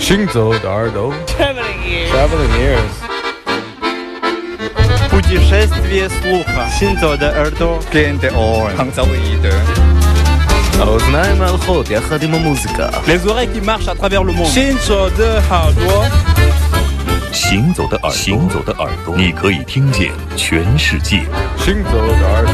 行走的耳朵，Traveling ears。Traveling ears。Путешествие слуха. 行走的耳朵，Gain the oar. 行走的耳朵。האוזניים ההולכות יחד עם המוזיקה. Les oreilles qui marchent à travers le monde. 行走的耳朵，行走的耳朵，行走的耳朵，你可以听见全世界。行走的耳朵。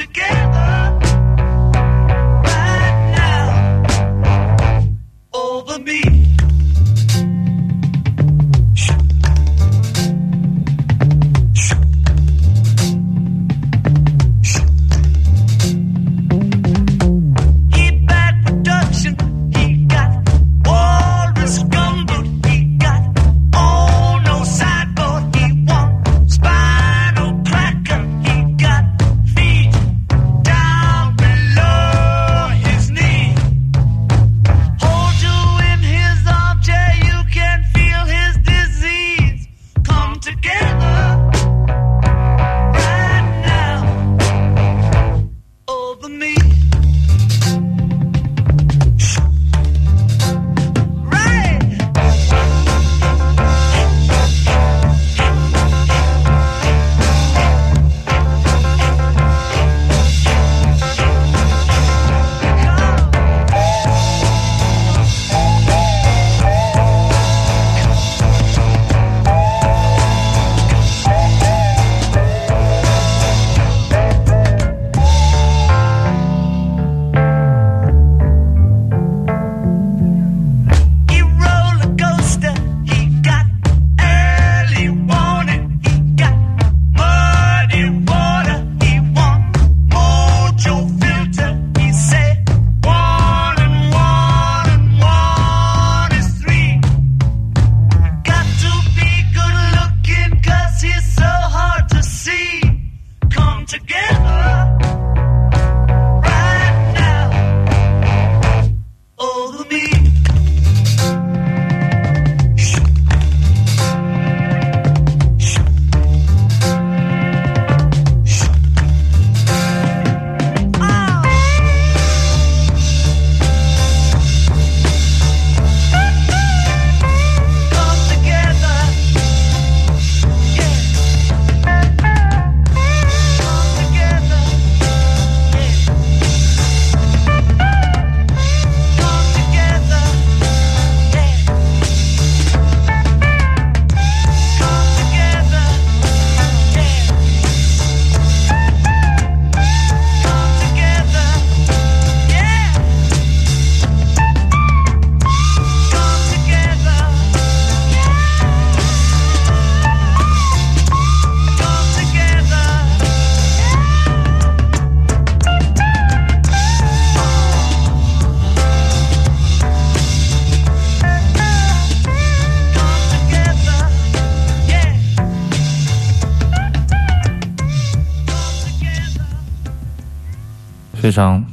非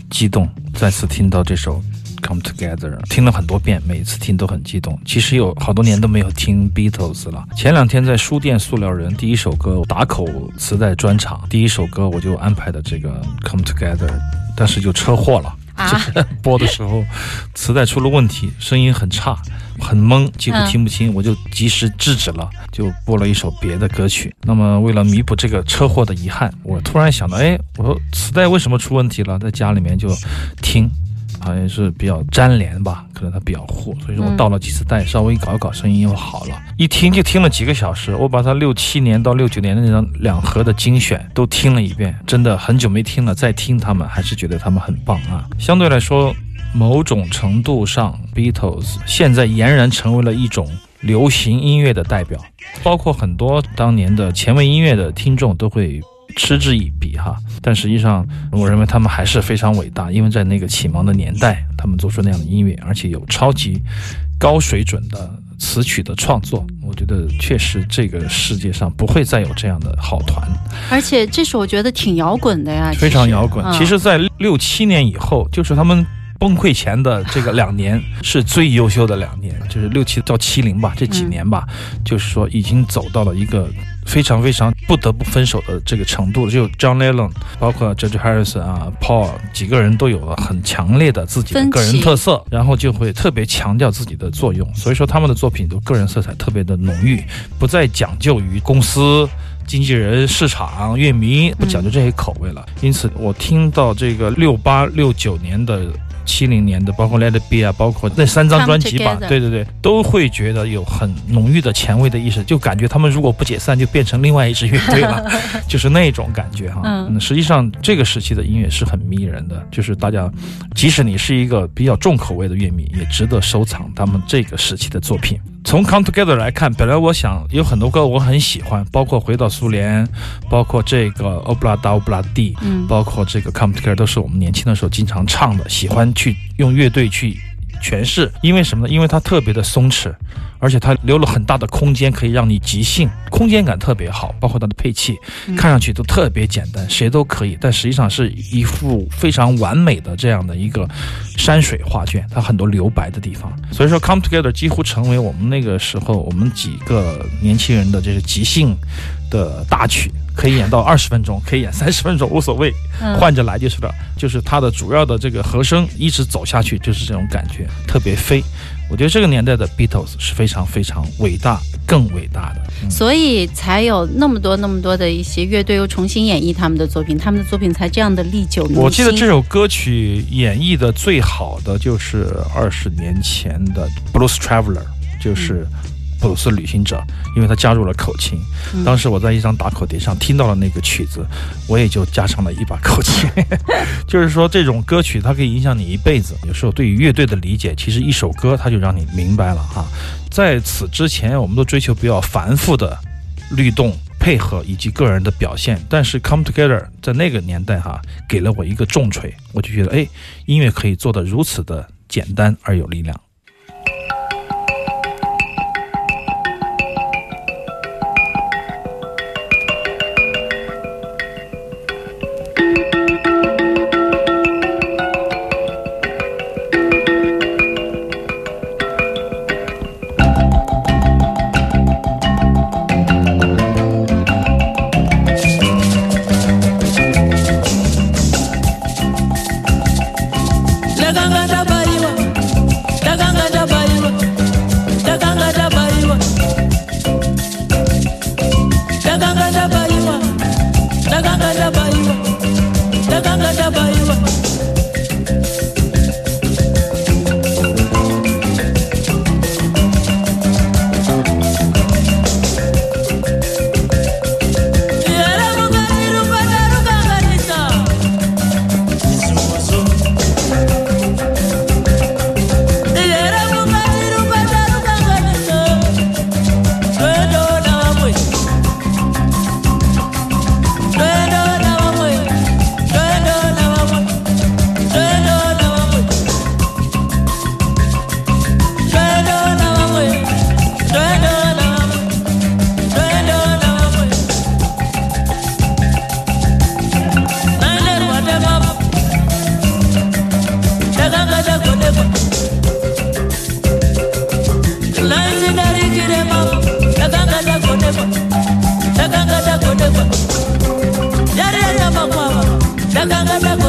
激动，再次听到这首《Come Together》，听了很多遍，每次听都很激动。其实有好多年都没有听 Beatles 了。前两天在书店塑料人第一首歌打口磁带专场，第一首歌我就安排的这个《Come Together》，但是就车祸了。就是 播的时候磁带出了问题，声音很差，很懵，几乎听不清，我就及时制止了，就播了一首别的歌曲。那么为了弥补这个车祸的遗憾，我突然想到，哎，我说磁带为什么出问题了？在家里面就听。好像是比较粘连吧，可能它比较糊，所以说我倒了几次袋，稍微搞一搞，声音又好了。一听就听了几个小时，我把它六七年到六九年的那张两盒的精选都听了一遍，真的很久没听了，再听他们还是觉得他们很棒啊。相对来说，某种程度上，Beatles 现在俨然成为了一种流行音乐的代表，包括很多当年的前卫音乐的听众都会。嗤之以鼻哈，但实际上，我认为他们还是非常伟大，因为在那个启蒙的年代，他们做出那样的音乐，而且有超级高水准的词曲的创作，我觉得确实这个世界上不会再有这样的好团。而且这首我觉得挺摇滚的呀，非常摇滚。其实，在六七年以后，就是他们崩溃前的这个两年是最优秀的两年，就是六七到七零吧，这几年吧，就是说已经走到了一个。非常非常不得不分手的这个程度，就 John Lennon，包括 George Harrison 啊，Paul 几个人都有了很强烈的自己的个人特色，然后就会特别强调自己的作用，所以说他们的作品都个人色彩特别的浓郁，不再讲究于公司、经纪人、市场、乐迷，不讲究这些口味了。因此，我听到这个六八六九年的。七零年的，包括 Let It Be 啊，包括那三张专辑吧，对对对，都会觉得有很浓郁的前卫的意识，就感觉他们如果不解散，就变成另外一支乐队了，就是那种感觉哈。嗯，实际上这个时期的音乐是很迷人的，就是大家，即使你是一个比较重口味的乐迷，也值得收藏他们这个时期的作品。从 Come Together 来看，本来我想有很多歌我很喜欢，包括回到苏联，包括这个 Oblada Obladi，嗯，包括这个 Come Together 都是我们年轻的时候经常唱的，喜欢去用乐队去。诠释，因为什么呢？因为它特别的松弛，而且它留了很大的空间，可以让你即兴，空间感特别好。包括它的配器，看上去都特别简单，谁都可以，但实际上是一幅非常完美的这样的一个山水画卷。它很多留白的地方，所以说《Come Together》几乎成为我们那个时候我们几个年轻人的这个即兴的大曲。可以演到二十分钟，可以演三十分钟，无所谓，换着来就是了。就是它的主要的这个和声一直走下去，就是这种感觉，特别飞。我觉得这个年代的 Beatles 是非常非常伟大，更伟大的，所以才有那么多那么多的一些乐队又重新演绎他们的作品，他们的作品才这样的历久弥新。我记得这首歌曲演绎的最好的就是二十年前的 Blues Traveler，就是。布鲁斯旅行者，因为他加入了口琴。当时我在一张打口碟上听到了那个曲子，我也就加上了一把口琴。就是说，这种歌曲它可以影响你一辈子。有时候对于乐队的理解，其实一首歌它就让你明白了哈。在此之前，我们都追求比较繁复的律动配合以及个人的表现。但是《Come Together》在那个年代哈，给了我一个重锤，我就觉得哎，音乐可以做得如此的简单而有力量。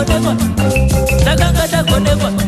dago dago dago dago dago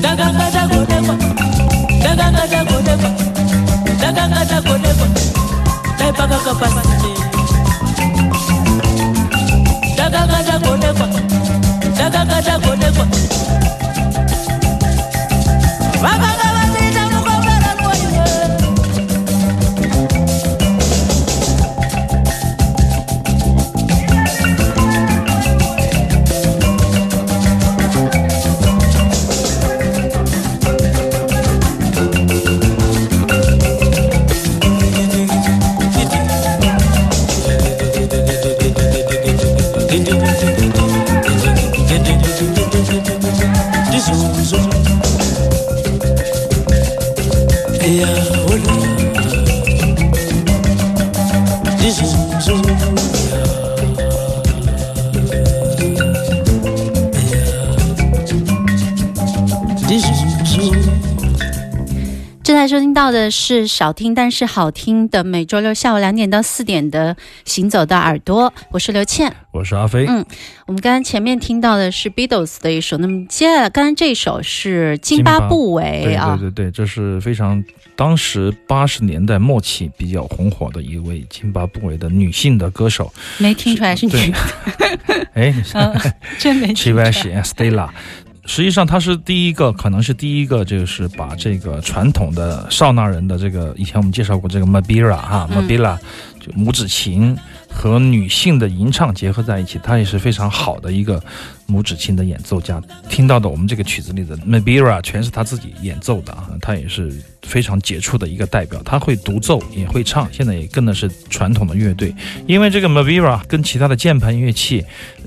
在收听到的是少听但是好听的每周六下午两点到四点的《行走的耳朵》，我是刘倩，我是阿飞。嗯，我们刚刚前面听到的是 Beatles 的一首，那么接下来刚刚这首是津巴布韦啊，对对对，这是非常当时八十年代末期比较红火的一位津巴布韦的女性的歌手，没听出来是女的，哎，真没 听出来。Stella。实际上，他是第一个，可能是第一个，就是把这个传统的少纳人的这个，以前我们介绍过这个 Mabira 哈，Mabira 就拇指琴和女性的吟唱结合在一起，他也是非常好的一个拇指琴的演奏家。听到的我们这个曲子里的 Mabira 全是他自己演奏的啊，他也是非常杰出的一个代表。他会独奏，也会唱，现在也跟的是传统的乐队。因为这个 Mabira 跟其他的键盘乐器。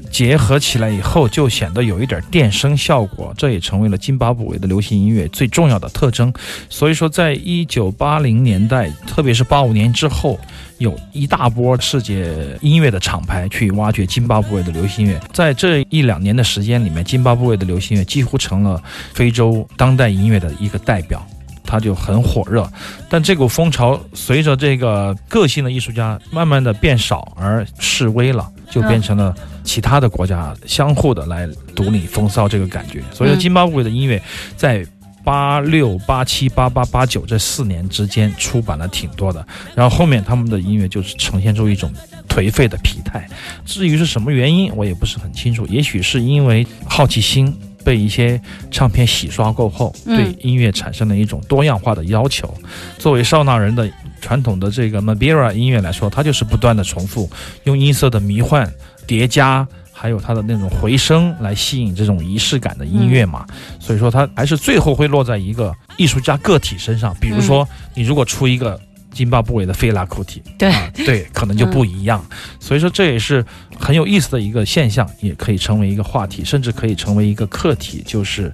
结合起来以后，就显得有一点电声效果，这也成为了津巴布韦的流行音乐最重要的特征。所以说，在一九八零年代，特别是八五年之后，有一大波世界音乐的厂牌去挖掘津巴布韦的流行乐。在这一两年的时间里面，津巴布韦的流行乐几乎成了非洲当代音乐的一个代表，它就很火热。但这股风潮随着这个个性的艺术家慢慢的变少而式微了。就变成了其他的国家相互的来独领风骚这个感觉，所以津巴布韦的音乐在八六八七八八八九这四年之间出版了挺多的，然后后面他们的音乐就是呈现出一种颓废的疲态。至于是什么原因，我也不是很清楚。也许是因为好奇心被一些唱片洗刷过后，嗯对音乐产生了一种多样化的要求。作为少纳人的传统的这个 Mabira 音乐来说，它就是不断的重复，用音色的迷幻叠加。还有它的那种回声来吸引这种仪式感的音乐嘛，所以说它还是最后会落在一个艺术家个体身上。比如说，你如果出一个津巴布韦的菲拉库提，对啊，对，可能就不一样。所以说这也是很有意思的一个现象，也可以成为一个话题，甚至可以成为一个课题，就是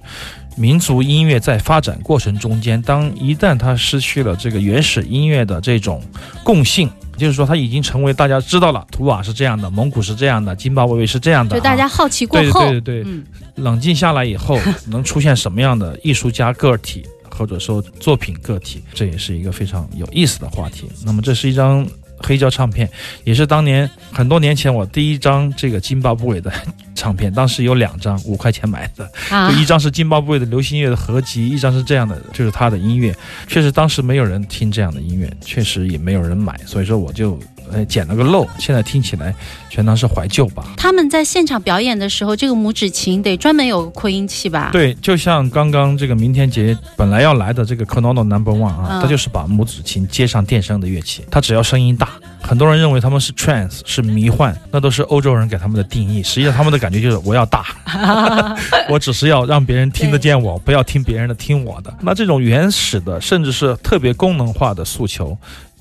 民族音乐在发展过程中间，当一旦它失去了这个原始音乐的这种共性。就是说，它已经成为大家知道了，图瓦是这样的，蒙古是这样的，津巴布韦是这样的，就大家啊。好奇过对后，对对对，嗯，冷静下来以后，能出现什么样的艺术家个体，或者说作品个体，这也是一个非常有意思的话题。那么，这是一张黑胶唱片，也是当年很多年前我第一张这个津巴布韦的唱片，当时有两张，五块钱买的，啊就，一张是津巴布韦的流行乐的合集，一张是这样的，就是他的音乐。确实当时没有人听这样的音乐，确实也没有人买，所以说我就呃捡了个漏。现在听起来全当是怀旧吧。他们在现场表演的时候，这个拇指琴得专门有扩音器吧？，对，就像刚刚这个明天节本来要来的这个 Konono Number One 啊，嗯它就是把拇指琴接上电声的乐器，它只要声音大。很多人认为他们是 trance 是迷幻，那都是欧洲人给他们的定义。实际上他们的感觉就是我要大，我只是要让别人听得见我，不要听别人的，听我的。那这种原始的，甚至是特别功能化的诉求。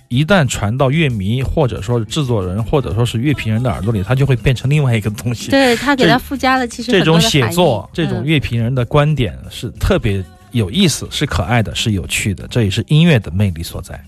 一旦传到乐迷，或者说是制作人，或者说是乐评人的耳朵里，它就会变成另外一个东西。对他给他附加了其实这种写作，这种嗯乐评人的观点是特别有意思，是可爱的，是有趣的，这也是音乐的魅力所在。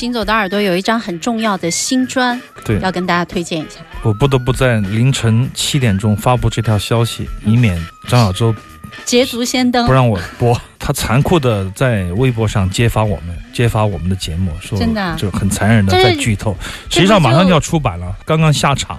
行走的耳朵有一张很重要的新专，对要跟大家推荐一下。我不得不在凌晨七点钟发布这条消息，以免张小舟捷足先登不，让我播。他残酷的在微博上揭发我们，揭发我们的节目，说真的啊就很残忍的在剧透。实际上马上就要出版了，刚刚下场。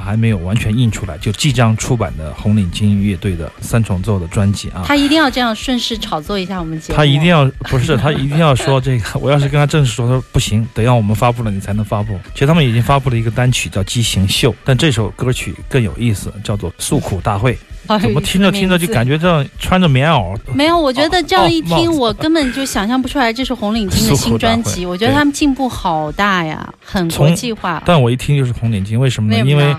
啊还没有完全印出来，就即将出版的红领巾乐队的三重奏的专辑啊，他一定要这样顺势炒作一下我们节目。他一定要不是他一定要说这个，我要是跟他正式说，他说不行，得让我们发布了你才能发布。其实他们已经发布了一个单曲叫《畸形秀》，但这首歌曲更有意思，叫做《诉苦大会》。怎么听着听着就感觉觉这样穿着棉袄，没有？我觉得这样一听，我根本就想象不出来这是红领巾的 新专辑。我觉得他们进步好大呀，很国际化。但我一听就是红领巾，为什么呢？因为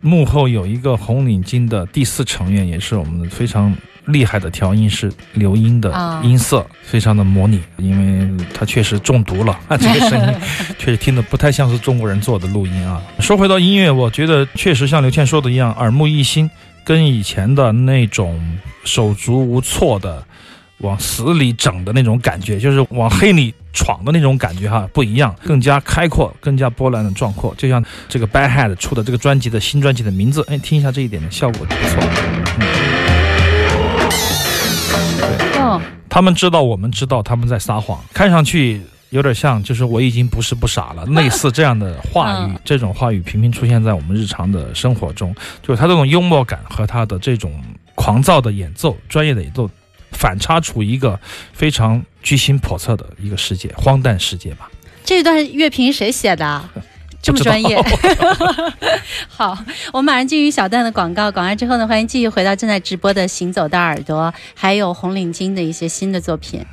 幕后有一个红领巾的第四成员，也是我们非常厉害的调音师刘英的啊音色，非常的模拟，因为他确实中毒了，这个声音确实听得不太像是中国人做的录音啊。说回到音乐，我觉得确实像刘倩说的一样，耳目一新，跟以前的那种手足无措的。往死里整的那种感觉，就是往黑里闯的那种感觉哈，不一样，更加开阔，更加波澜的壮阔。就像这个 Bad Head 出的这个专辑的新专辑的名字，哎，听一下这一点的效果不错。嗯，他们知道，我们知道他们在撒谎，看上去有点像，就是我已经不是不傻了，类似这样的话语嗯，这种话语频频出现在我们日常的生活中，就是他这种幽默感和他的这种狂躁的演奏、专业的演奏。反差出一个非常居心叵测的一个世界，荒诞世界吧。这段乐评谁写的啊？这么专业。好，我们马上进入小段的广告，广告之后呢，欢迎继续回到正在直播的《行走的耳朵》，还有红领巾的一些新的作品。